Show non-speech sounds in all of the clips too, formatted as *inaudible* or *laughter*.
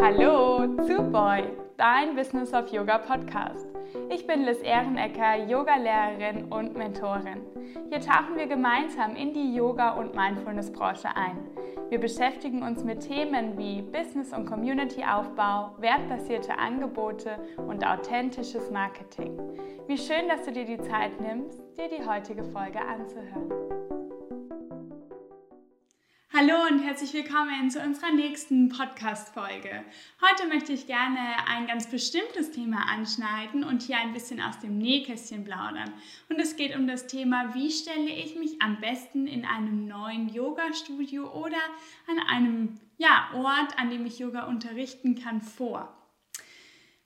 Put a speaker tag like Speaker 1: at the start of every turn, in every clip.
Speaker 1: Hallo zu Boy, dein Business of Yoga Podcast. Ich bin Liz Ehrenecker, Yogalehrerin und Mentorin. Hier tauchen wir gemeinsam in die Yoga- und Mindfulness-Branche ein. Wir beschäftigen uns mit Themen wie Business- und Community-Aufbau, wertbasierte Angebote und authentisches Marketing. Wie schön, dass du dir die Zeit nimmst, dir die heutige Folge anzuhören. Hallo und herzlich willkommen zu unserer nächsten Podcast-Folge. Heute möchte ich gerne ein ganz bestimmtes Thema anschneiden und hier ein bisschen aus dem Nähkästchen plaudern. Und es geht um das Thema, wie stelle ich mich am besten in einem neuen Yoga-Studio oder an einem ja, Ort, an dem ich Yoga unterrichten kann, vor.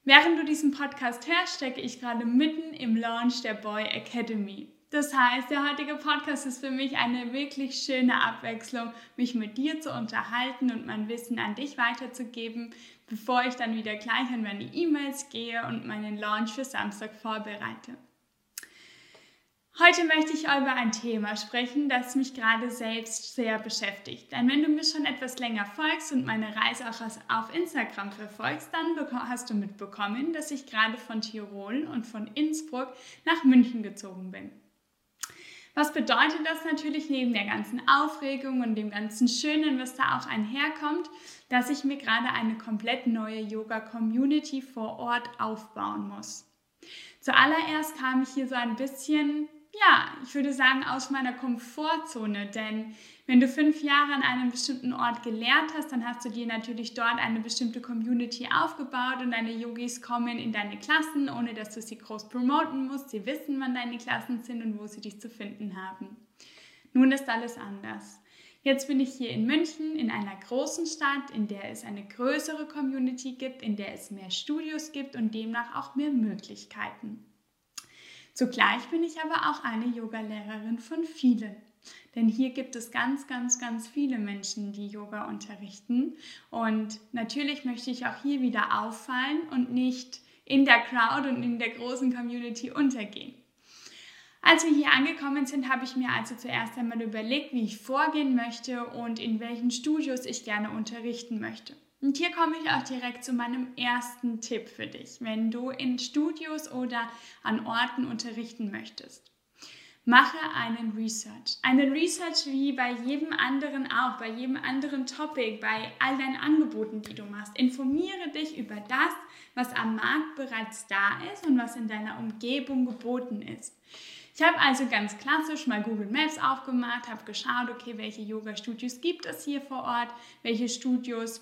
Speaker 1: Während du diesen Podcast hörst, stecke ich gerade mitten im Launch der Boy Academy. Das heißt, der heutige Podcast ist für mich eine wirklich schöne Abwechslung, mich mit dir zu unterhalten und mein Wissen an dich weiterzugeben, bevor ich dann wieder gleich an meine E-Mails gehe und meinen Launch für Samstag vorbereite. Heute möchte ich über ein Thema sprechen, das mich gerade selbst sehr beschäftigt. Denn wenn du mir schon etwas länger folgst und meine Reise auch auf Instagram verfolgst, dann hast du mitbekommen, dass ich gerade von Tirol und von Innsbruck nach München gezogen bin. Was bedeutet das natürlich neben der ganzen Aufregung und dem ganzen Schönen, was da auch einherkommt, dass ich mir gerade eine komplett neue Yoga-Community vor Ort aufbauen muss. Zuallererst kam ich hier so ein bisschen ja, ich würde sagen, aus meiner Komfortzone. Denn wenn du fünf Jahre an einem bestimmten Ort gelehrt hast, dann hast du dir natürlich dort eine bestimmte Community aufgebaut und deine Yogis kommen in deine Klassen, ohne dass du sie groß promoten musst. Sie wissen, wann deine Klassen sind und wo sie dich zu finden haben. Nun ist alles anders. Jetzt bin ich hier in München, in einer großen Stadt, in der es eine größere Community gibt, in der es mehr Studios gibt und demnach auch mehr Möglichkeiten. Zugleich bin ich aber auch eine Yogalehrerin von vielen. Denn hier gibt es ganz, ganz, ganz viele Menschen, die Yoga unterrichten. Und natürlich möchte ich auch hier wieder auffallen und nicht in der Crowd und in der großen Community untergehen. Als wir hier angekommen sind, habe ich mir also zuerst einmal überlegt, wie ich vorgehen möchte und in welchen Studios ich gerne unterrichten möchte. Und hier komme ich auch direkt zu meinem ersten Tipp für dich, wenn du in Studios oder an Orten unterrichten möchtest. Mache einen Research. Einen Research wie bei jedem anderen auch, bei jedem anderen Topic, bei all deinen Angeboten, die du machst. Informiere dich über das, was am Markt bereits da ist und was in deiner Umgebung geboten ist. Ich habe also ganz klassisch mal Google Maps aufgemacht, habe geschaut, okay, welche Yoga-Studios gibt es hier vor Ort, welche Studios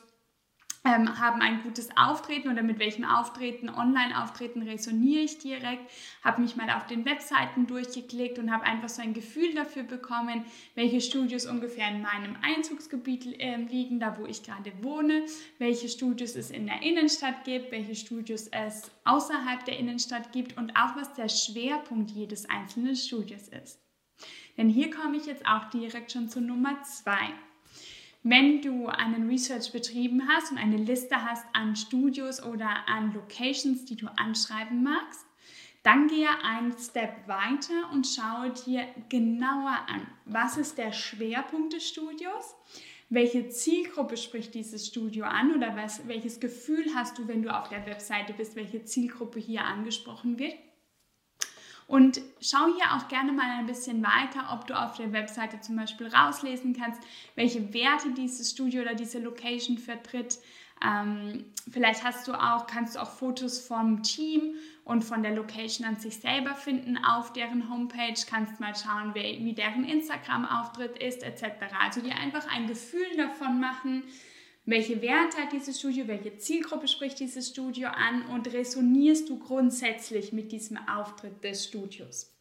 Speaker 1: ähm, haben ein gutes Auftreten oder mit welchem Auftreten, Online-Auftreten resoniere ich direkt, habe mich mal auf den Webseiten durchgeklickt und habe einfach so ein Gefühl dafür bekommen, welche Studios ungefähr in meinem Einzugsgebiet äh, liegen, da wo ich gerade wohne, welche Studios es in der Innenstadt gibt, welche Studios es außerhalb der Innenstadt gibt und auch was der Schwerpunkt jedes einzelnen Studios ist. Denn hier komme ich jetzt auch direkt schon zu Nummer zwei. Wenn du einen Research betrieben hast und eine Liste hast an Studios oder an Locations, die du anschreiben magst, dann gehe einen Step weiter und schaue dir genauer an, was ist der Schwerpunkt des Studios, welche Zielgruppe spricht dieses Studio an oder was, welches Gefühl hast du, wenn du auf der Webseite bist, welche Zielgruppe hier angesprochen wird. Und schau hier auch gerne mal ein bisschen weiter, ob du auf der Webseite zum Beispiel rauslesen kannst, welche Werte dieses Studio oder diese Location vertritt. Ähm, vielleicht hast du auch, kannst du auch Fotos vom Team und von der Location an sich selber finden auf deren Homepage, kannst mal schauen, wie, wie deren Instagram-Auftritt ist, etc. Also dir einfach ein Gefühl davon machen, welche Werte hat dieses Studio? Welche Zielgruppe spricht dieses Studio an? Und resonierst du grundsätzlich mit diesem Auftritt des Studios?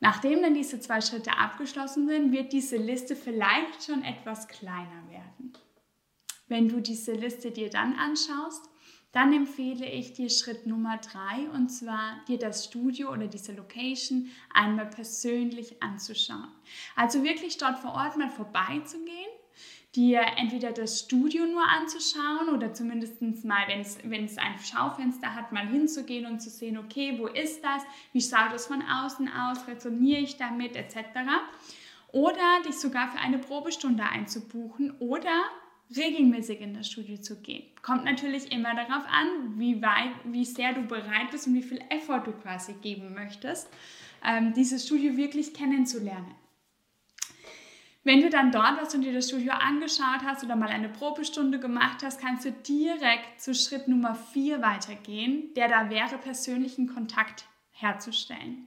Speaker 1: Nachdem dann diese zwei Schritte abgeschlossen sind, wird diese Liste vielleicht schon etwas kleiner werden. Wenn du diese Liste dir dann anschaust, dann empfehle ich dir Schritt Nummer drei und zwar dir das Studio oder diese Location einmal persönlich anzuschauen. Also wirklich dort vor Ort mal vorbeizugehen dir entweder das Studio nur anzuschauen oder zumindest mal, wenn es ein Schaufenster hat, mal hinzugehen und zu sehen, okay, wo ist das, wie schaut es von außen aus, resoniere ich damit, etc. oder dich sogar für eine Probestunde einzubuchen oder regelmäßig in das Studio zu gehen. Kommt natürlich immer darauf an, wie weit, wie sehr du bereit bist und wie viel Effort du quasi geben möchtest, ähm, dieses Studio wirklich kennenzulernen. Wenn du dann dort warst und dir das Studio angeschaut hast oder mal eine Probestunde gemacht hast, kannst du direkt zu Schritt Nummer 4 weitergehen, der da wäre, persönlichen Kontakt herzustellen.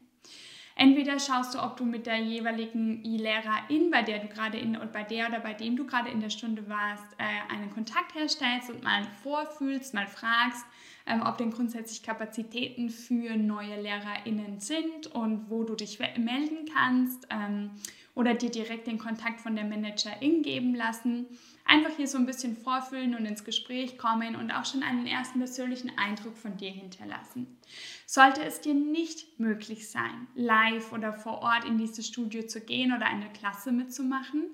Speaker 1: Entweder schaust du, ob du mit der jeweiligen E-Lehrerin, bei der du gerade in und bei der oder bei dem du gerade in der Stunde warst, äh, einen Kontakt herstellst und mal vorfühlst, mal fragst, ähm, ob denn grundsätzlich Kapazitäten für neue LehrerInnen sind und wo du dich melden kannst ähm, oder dir direkt den Kontakt von der Managerin geben lassen. Einfach hier so ein bisschen vorfühlen und ins Gespräch kommen und auch schon einen ersten persönlichen Eindruck von dir hinterlassen. Sollte es dir nicht möglich sein, live oder vor Ort in dieses Studio zu gehen oder eine Klasse mitzumachen,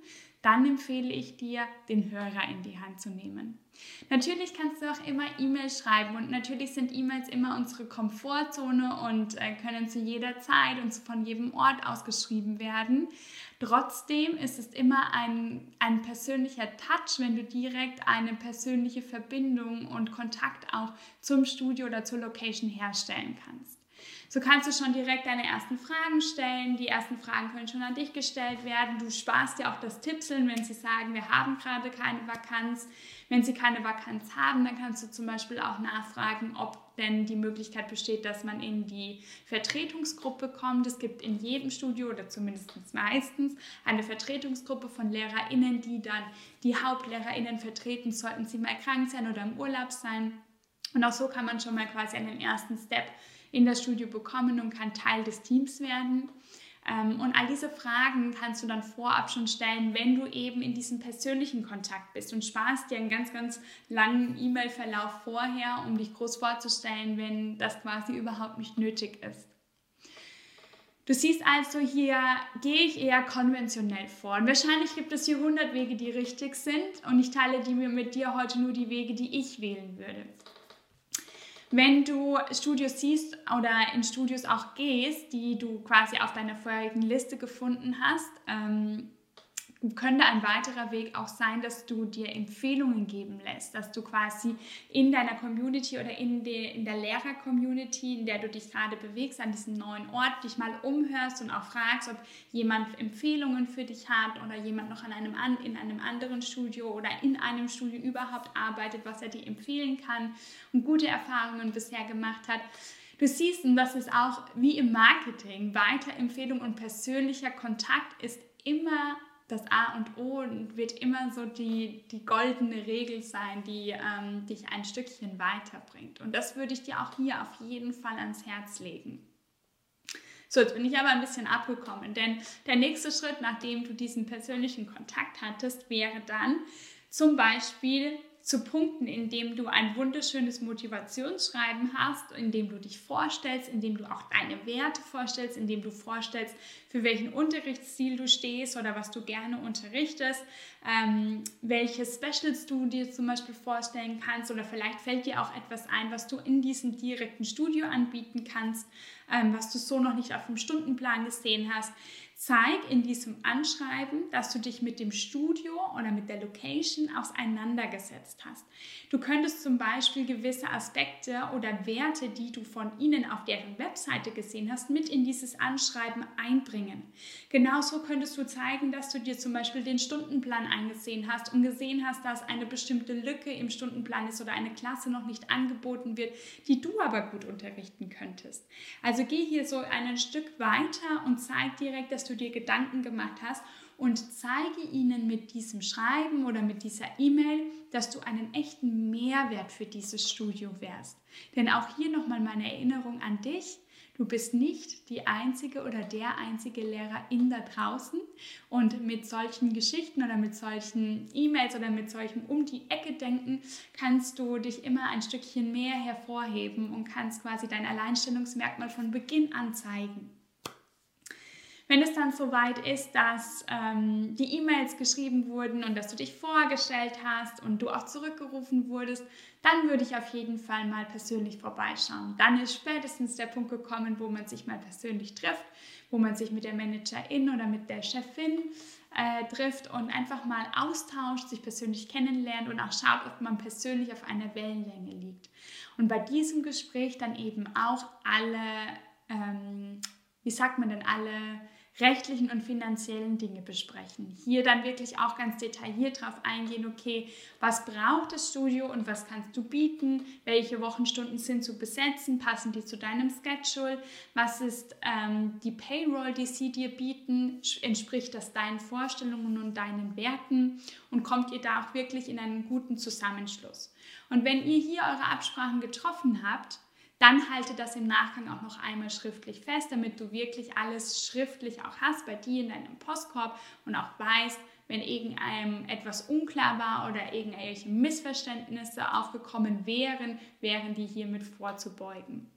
Speaker 1: dann empfehle ich dir, den Hörer in die Hand zu nehmen. Natürlich kannst du auch immer E-Mails schreiben und natürlich sind E-Mails immer unsere Komfortzone und äh, können zu jeder Zeit und von jedem Ort aus geschrieben werden. Trotzdem ist es immer ein, ein persönlicher Touch, wenn du direkt eine persönliche Verbindung und Kontakt auch zum Studio oder zur Location herstellen kannst. So kannst du schon direkt deine ersten Fragen stellen. Die ersten Fragen können schon an dich gestellt werden. Du sparst dir auch das Tippseln, wenn sie sagen, wir haben gerade keine Vakanz. Wenn sie keine Vakanz haben, dann kannst du zum Beispiel auch nachfragen, ob denn die Möglichkeit besteht, dass man in die Vertretungsgruppe kommt. Es gibt in jedem Studio oder zumindest meistens eine Vertretungsgruppe von LehrerInnen, die dann die HauptlehrerInnen vertreten, sollten sie mal krank sein oder im Urlaub sein. Und auch so kann man schon mal quasi einen ersten Step in das Studio bekommen und kann Teil des Teams werden. Ähm, und all diese Fragen kannst du dann vorab schon stellen, wenn du eben in diesem persönlichen Kontakt bist und sparst dir einen ganz, ganz langen E-Mail-Verlauf vorher, um dich groß vorzustellen, wenn das quasi überhaupt nicht nötig ist. Du siehst also, hier gehe ich eher konventionell vor. Und wahrscheinlich gibt es hier 100 Wege, die richtig sind. Und ich teile die mit dir heute nur die Wege, die ich wählen würde. Wenn du Studios siehst oder in Studios auch gehst, die du quasi auf deiner vorherigen Liste gefunden hast, ähm, könnte ein weiterer Weg auch sein, dass du dir Empfehlungen geben lässt, dass du quasi in deiner Community oder in, de, in der Lehrer-Community, in der du dich gerade bewegst, an diesem neuen Ort, dich mal umhörst und auch fragst, ob jemand Empfehlungen für dich hat oder jemand noch an einem, in einem anderen Studio oder in einem Studio überhaupt arbeitet, was er dir empfehlen kann und gute Erfahrungen bisher gemacht hat. Du siehst, und das ist auch wie im Marketing, Weiterempfehlung und persönlicher Kontakt ist immer das A und O wird immer so die, die goldene Regel sein, die ähm, dich ein Stückchen weiterbringt. Und das würde ich dir auch hier auf jeden Fall ans Herz legen. So, jetzt bin ich aber ein bisschen abgekommen, denn der nächste Schritt, nachdem du diesen persönlichen Kontakt hattest, wäre dann zum Beispiel zu punkten, indem du ein wunderschönes Motivationsschreiben hast, indem du dich vorstellst, indem du auch deine Werte vorstellst, indem du vorstellst, für welchen Unterrichtsziel du stehst oder was du gerne unterrichtest, ähm, welche Specials du dir zum Beispiel vorstellen kannst oder vielleicht fällt dir auch etwas ein, was du in diesem direkten Studio anbieten kannst, ähm, was du so noch nicht auf dem Stundenplan gesehen hast. Zeig in diesem Anschreiben, dass du dich mit dem Studio oder mit der Location auseinandergesetzt hast. Du könntest zum Beispiel gewisse Aspekte oder Werte, die du von ihnen auf deren Webseite gesehen hast, mit in dieses Anschreiben einbringen. Genauso könntest du zeigen, dass du dir zum Beispiel den Stundenplan angesehen hast und gesehen hast, dass eine bestimmte Lücke im Stundenplan ist oder eine Klasse noch nicht angeboten wird, die du aber gut unterrichten könntest. Also geh hier so ein Stück weiter und zeig direkt, dass du du dir Gedanken gemacht hast und zeige ihnen mit diesem Schreiben oder mit dieser E-Mail, dass du einen echten Mehrwert für dieses Studio wärst. Denn auch hier nochmal meine Erinnerung an dich. Du bist nicht die einzige oder der einzige Lehrerin da draußen. Und mit solchen Geschichten oder mit solchen E-Mails oder mit solchen um die Ecke denken, kannst du dich immer ein Stückchen mehr hervorheben und kannst quasi dein Alleinstellungsmerkmal von Beginn an zeigen. Wenn es dann soweit ist, dass ähm, die E-Mails geschrieben wurden und dass du dich vorgestellt hast und du auch zurückgerufen wurdest, dann würde ich auf jeden Fall mal persönlich vorbeischauen. Dann ist spätestens der Punkt gekommen, wo man sich mal persönlich trifft, wo man sich mit der Managerin oder mit der Chefin äh, trifft und einfach mal austauscht, sich persönlich kennenlernt und auch schaut, ob man persönlich auf einer Wellenlänge liegt. Und bei diesem Gespräch dann eben auch alle, ähm, wie sagt man denn, alle rechtlichen und finanziellen Dinge besprechen. Hier dann wirklich auch ganz detailliert darauf eingehen, okay, was braucht das Studio und was kannst du bieten, welche Wochenstunden sind zu besetzen, passen die zu deinem Schedule, was ist ähm, die Payroll, die sie dir bieten, entspricht das deinen Vorstellungen und deinen Werten? Und kommt ihr da auch wirklich in einen guten Zusammenschluss. Und wenn ihr hier eure Absprachen getroffen habt, dann halte das im Nachgang auch noch einmal schriftlich fest, damit du wirklich alles schriftlich auch hast bei dir in deinem Postkorb und auch weißt, wenn irgendeinem etwas unklar war oder irgendwelche Missverständnisse aufgekommen wären, wären die hiermit vorzubeugen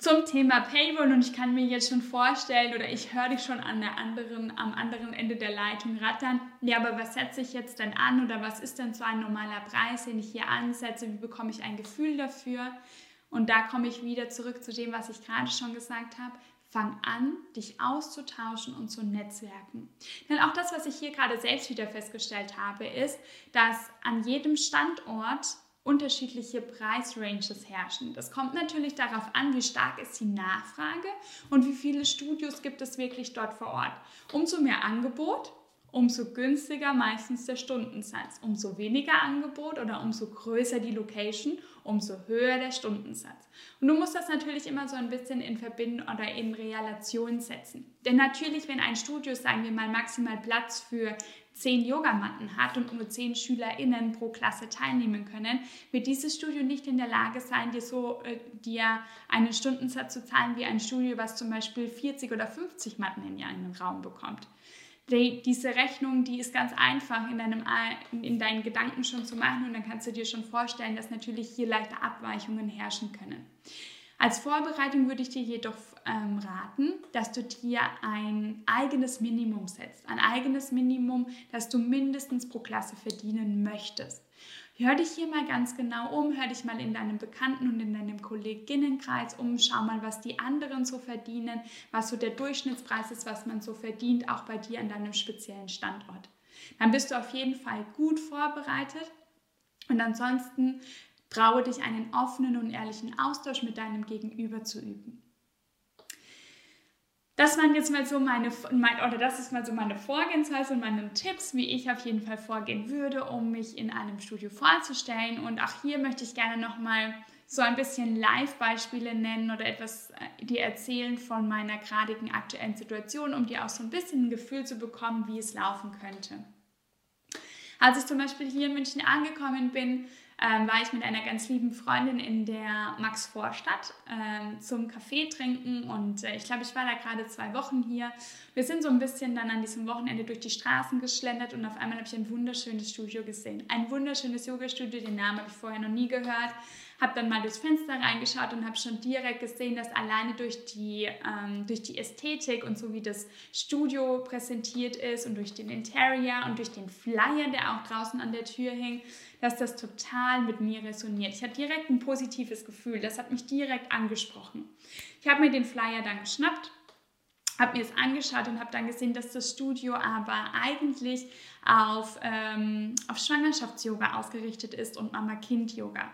Speaker 1: zum Thema Paywall und ich kann mir jetzt schon vorstellen oder ich höre dich schon an der anderen, am anderen Ende der Leitung rattern. Ja, aber was setze ich jetzt denn an oder was ist denn so ein normaler Preis, den ich hier ansetze? Wie bekomme ich ein Gefühl dafür? Und da komme ich wieder zurück zu dem, was ich gerade schon gesagt habe. Fang an, dich auszutauschen und zu netzwerken. Denn auch das, was ich hier gerade selbst wieder festgestellt habe, ist, dass an jedem Standort unterschiedliche Preisranges herrschen. Das kommt natürlich darauf an, wie stark ist die Nachfrage und wie viele Studios gibt es wirklich dort vor Ort. Umso mehr Angebot, umso günstiger meistens der Stundensatz. Umso weniger Angebot oder umso größer die Location, umso höher der Stundensatz. Und du musst das natürlich immer so ein bisschen in Verbindung oder in Relation setzen. Denn natürlich, wenn ein Studio, sagen wir mal, maximal Platz für zehn Yogamatten hat und nur zehn SchülerInnen pro Klasse teilnehmen können, wird dieses Studio nicht in der Lage sein, dir so äh, dir einen Stundensatz zu zahlen wie ein Studio, was zum Beispiel 40 oder 50 Matten in einen Raum bekommt. Die, diese Rechnung, die ist ganz einfach in, deinem, in deinen Gedanken schon zu machen und dann kannst du dir schon vorstellen, dass natürlich hier leichte Abweichungen herrschen können. Als Vorbereitung würde ich dir jedoch ähm, raten, dass du dir ein eigenes Minimum setzt. Ein eigenes Minimum, das du mindestens pro Klasse verdienen möchtest. Hör dich hier mal ganz genau um, hör dich mal in deinem Bekannten- und in deinem Kolleginnenkreis um, schau mal, was die anderen so verdienen, was so der Durchschnittspreis ist, was man so verdient, auch bei dir an deinem speziellen Standort. Dann bist du auf jeden Fall gut vorbereitet und ansonsten Traue dich, einen offenen und ehrlichen Austausch mit deinem Gegenüber zu üben. Das waren jetzt mal so meine, oder das ist mal so meine Vorgehensweise und meine Tipps, wie ich auf jeden Fall vorgehen würde, um mich in einem Studio vorzustellen. Und auch hier möchte ich gerne nochmal so ein bisschen Live-Beispiele nennen oder etwas äh, dir erzählen von meiner gradigen aktuellen Situation, um dir auch so ein bisschen ein Gefühl zu bekommen, wie es laufen könnte. Als ich zum Beispiel hier in München angekommen bin, ähm, war ich mit einer ganz lieben Freundin in der Max-Vorstadt ähm, zum Kaffee trinken und äh, ich glaube, ich war da gerade zwei Wochen hier. Wir sind so ein bisschen dann an diesem Wochenende durch die Straßen geschlendert und auf einmal habe ich ein wunderschönes Studio gesehen. Ein wunderschönes Yoga-Studio, den Namen habe ich vorher noch nie gehört. Habe dann mal durchs Fenster reingeschaut und habe schon direkt gesehen, dass alleine durch die, ähm, durch die Ästhetik und so wie das Studio präsentiert ist und durch den Interior und durch den Flyer, der auch draußen an der Tür hing, dass das total mit mir resoniert. Ich hatte direkt ein positives Gefühl, das hat mich direkt angesprochen. Ich habe mir den Flyer dann geschnappt, habe mir es angeschaut und habe dann gesehen, dass das Studio aber eigentlich auf, ähm, auf Schwangerschafts-Yoga ausgerichtet ist und Mama-Kind-Yoga.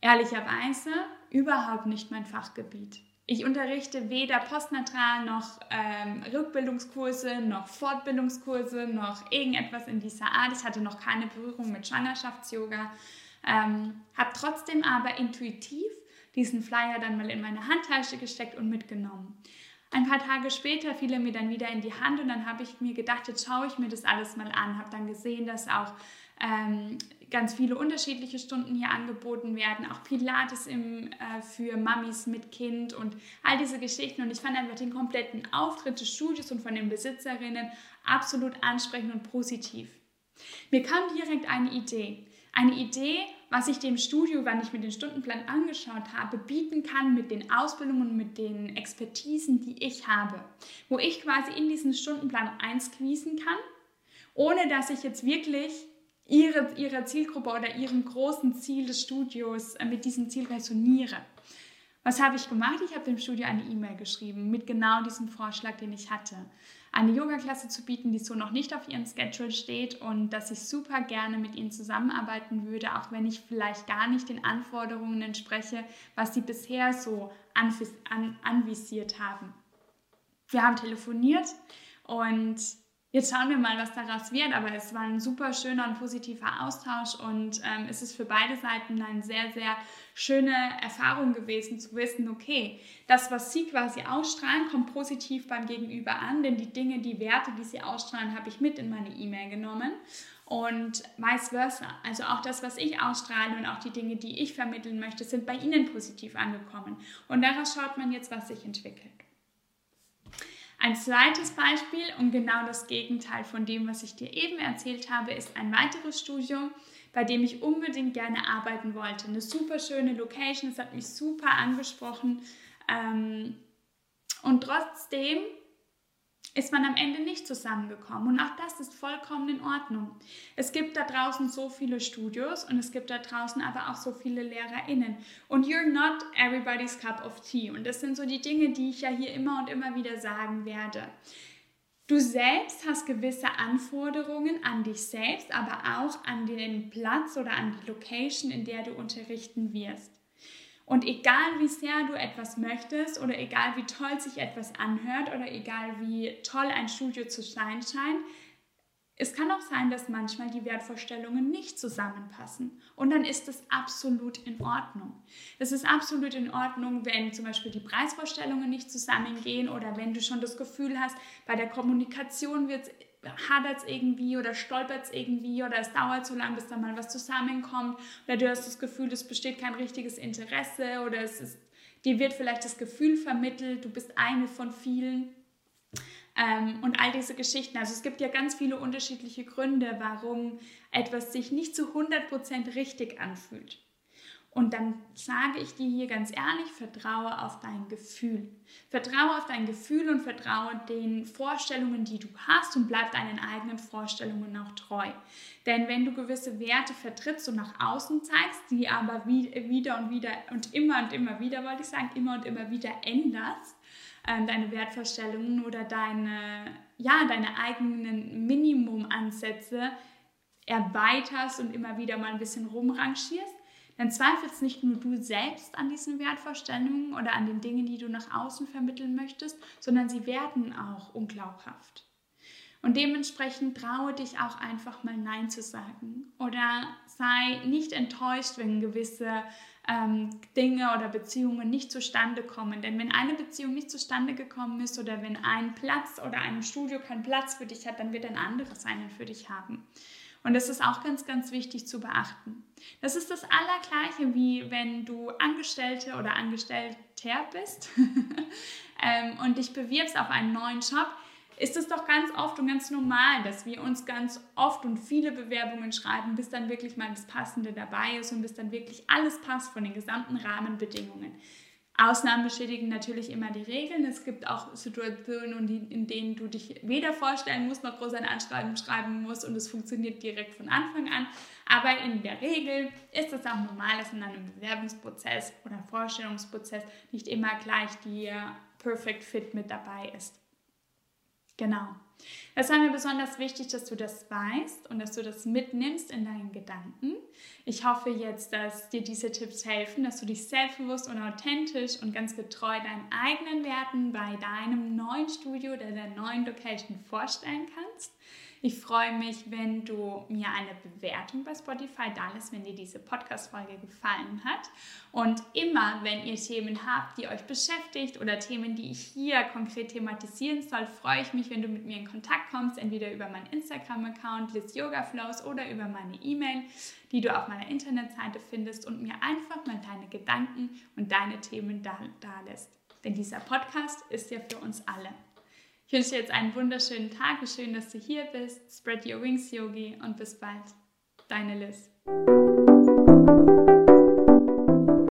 Speaker 1: Ehrlicherweise überhaupt nicht mein Fachgebiet. Ich unterrichte weder postnatal noch ähm, Rückbildungskurse, noch Fortbildungskurse, noch irgendetwas in dieser Art. Ich hatte noch keine Berührung mit Schwangerschafts-Yoga. Ähm, habe trotzdem aber intuitiv diesen Flyer dann mal in meine Handtasche gesteckt und mitgenommen. Ein paar Tage später fiel er mir dann wieder in die Hand und dann habe ich mir gedacht, jetzt schaue ich mir das alles mal an. Habe dann gesehen, dass auch ähm, ganz viele unterschiedliche Stunden hier angeboten werden, auch Pilates im, äh, für Mamis mit Kind und all diese Geschichten. Und ich fand einfach den kompletten Auftritt des Studios und von den Besitzerinnen absolut ansprechend und positiv. Mir kam direkt eine Idee. Eine Idee, was ich dem Studio, wann ich mir den Stundenplan angeschaut habe, bieten kann mit den Ausbildungen und mit den Expertisen, die ich habe. Wo ich quasi in diesen Stundenplan einsqueezen kann, ohne dass ich jetzt wirklich ihre, ihrer Zielgruppe oder ihrem großen Ziel des Studios äh, mit diesem Ziel resoniere. Was habe ich gemacht? Ich habe dem Studio eine E-Mail geschrieben mit genau diesem Vorschlag, den ich hatte. Eine Yoga-Klasse zu bieten, die so noch nicht auf ihrem Schedule steht und dass ich super gerne mit ihnen zusammenarbeiten würde, auch wenn ich vielleicht gar nicht den Anforderungen entspreche, was sie bisher so anvisiert haben. Wir haben telefoniert und Jetzt schauen wir mal, was daraus wird, aber es war ein super schöner und positiver Austausch und ähm, es ist für beide Seiten eine sehr, sehr schöne Erfahrung gewesen, zu wissen, okay, das, was sie quasi ausstrahlen, kommt positiv beim Gegenüber an, denn die Dinge, die Werte, die sie ausstrahlen, habe ich mit in meine E-Mail genommen und vice versa. Also auch das, was ich ausstrahle und auch die Dinge, die ich vermitteln möchte, sind bei Ihnen positiv angekommen. Und daraus schaut man jetzt, was sich entwickelt. Ein zweites Beispiel und genau das Gegenteil von dem, was ich dir eben erzählt habe, ist ein weiteres Studium, bei dem ich unbedingt gerne arbeiten wollte. Eine super schöne Location, es hat mich super angesprochen. Ähm, und trotzdem ist man am Ende nicht zusammengekommen. Und auch das ist vollkommen in Ordnung. Es gibt da draußen so viele Studios und es gibt da draußen aber auch so viele LehrerInnen. Und you're not everybody's cup of tea. Und das sind so die Dinge, die ich ja hier immer und immer wieder sagen werde. Du selbst hast gewisse Anforderungen an dich selbst, aber auch an den Platz oder an die Location, in der du unterrichten wirst. Und egal wie sehr du etwas möchtest oder egal wie toll sich etwas anhört oder egal wie toll ein Studio zu sein scheint, es kann auch sein, dass manchmal die Wertvorstellungen nicht zusammenpassen. Und dann ist das absolut in Ordnung. Es ist absolut in Ordnung, wenn zum Beispiel die Preisvorstellungen nicht zusammengehen oder wenn du schon das Gefühl hast, bei der Kommunikation wird es hadert es irgendwie oder stolpert es irgendwie oder es dauert so lange, bis da mal was zusammenkommt oder du hast das Gefühl, es besteht kein richtiges Interesse oder es ist, dir wird vielleicht das Gefühl vermittelt, du bist eine von vielen ähm, und all diese Geschichten. Also es gibt ja ganz viele unterschiedliche Gründe, warum etwas sich nicht zu 100% richtig anfühlt. Und dann sage ich dir hier ganz ehrlich, vertraue auf dein Gefühl. Vertraue auf dein Gefühl und vertraue den Vorstellungen, die du hast und bleib deinen eigenen Vorstellungen auch treu. Denn wenn du gewisse Werte vertrittst und nach außen zeigst, die aber wieder und wieder und immer und immer wieder, wollte ich sagen, immer und immer wieder änderst, ähm, deine Wertvorstellungen oder deine, ja, deine eigenen Minimumansätze erweiterst und immer wieder mal ein bisschen rumrangierst, dann zweifelst nicht nur du selbst an diesen Wertvorstellungen oder an den Dingen, die du nach außen vermitteln möchtest, sondern sie werden auch unglaubhaft. Und dementsprechend traue dich auch einfach mal Nein zu sagen oder sei nicht enttäuscht, wenn gewisse ähm, Dinge oder Beziehungen nicht zustande kommen. Denn wenn eine Beziehung nicht zustande gekommen ist oder wenn ein Platz oder ein Studio keinen Platz für dich hat, dann wird ein anderes einen für dich haben. Und das ist auch ganz, ganz wichtig zu beachten. Das ist das Allergleiche, wie wenn du Angestellte oder Angestellter bist *laughs* ähm, und dich bewirbst auf einen neuen Job. Ist es doch ganz oft und ganz normal, dass wir uns ganz oft und viele Bewerbungen schreiben, bis dann wirklich mal das Passende dabei ist und bis dann wirklich alles passt von den gesamten Rahmenbedingungen. Ausnahmen beschädigen natürlich immer die Regeln. Es gibt auch Situationen, in denen du dich weder vorstellen musst, noch groß ein Anschreiben schreiben musst und es funktioniert direkt von Anfang an. Aber in der Regel ist es auch normal, dass in einem Bewerbungsprozess oder Vorstellungsprozess nicht immer gleich die Perfect Fit mit dabei ist. Genau. Das war mir besonders wichtig, dass du das weißt und dass du das mitnimmst in deinen Gedanken. Ich hoffe jetzt, dass dir diese Tipps helfen, dass du dich selbstbewusst und authentisch und ganz getreu deinen eigenen Werten bei deinem neuen Studio oder der neuen Location vorstellen kannst. Ich freue mich, wenn du mir eine Bewertung bei Spotify da lässt, wenn dir diese Podcast-Folge gefallen hat. Und immer, wenn ihr Themen habt, die euch beschäftigt oder Themen, die ich hier konkret thematisieren soll, freue ich mich, wenn du mit mir in Kontakt kommst, entweder über meinen Instagram-Account Liz Yoga Flows oder über meine E-Mail, die du auf meiner Internetseite findest und mir einfach mal deine Gedanken und deine Themen da lässt. Denn dieser Podcast ist ja für uns alle. Ich wünsche dir jetzt einen wunderschönen Tag. Schön, dass du hier bist. Spread your wings, Yogi, und bis bald. Deine Liz.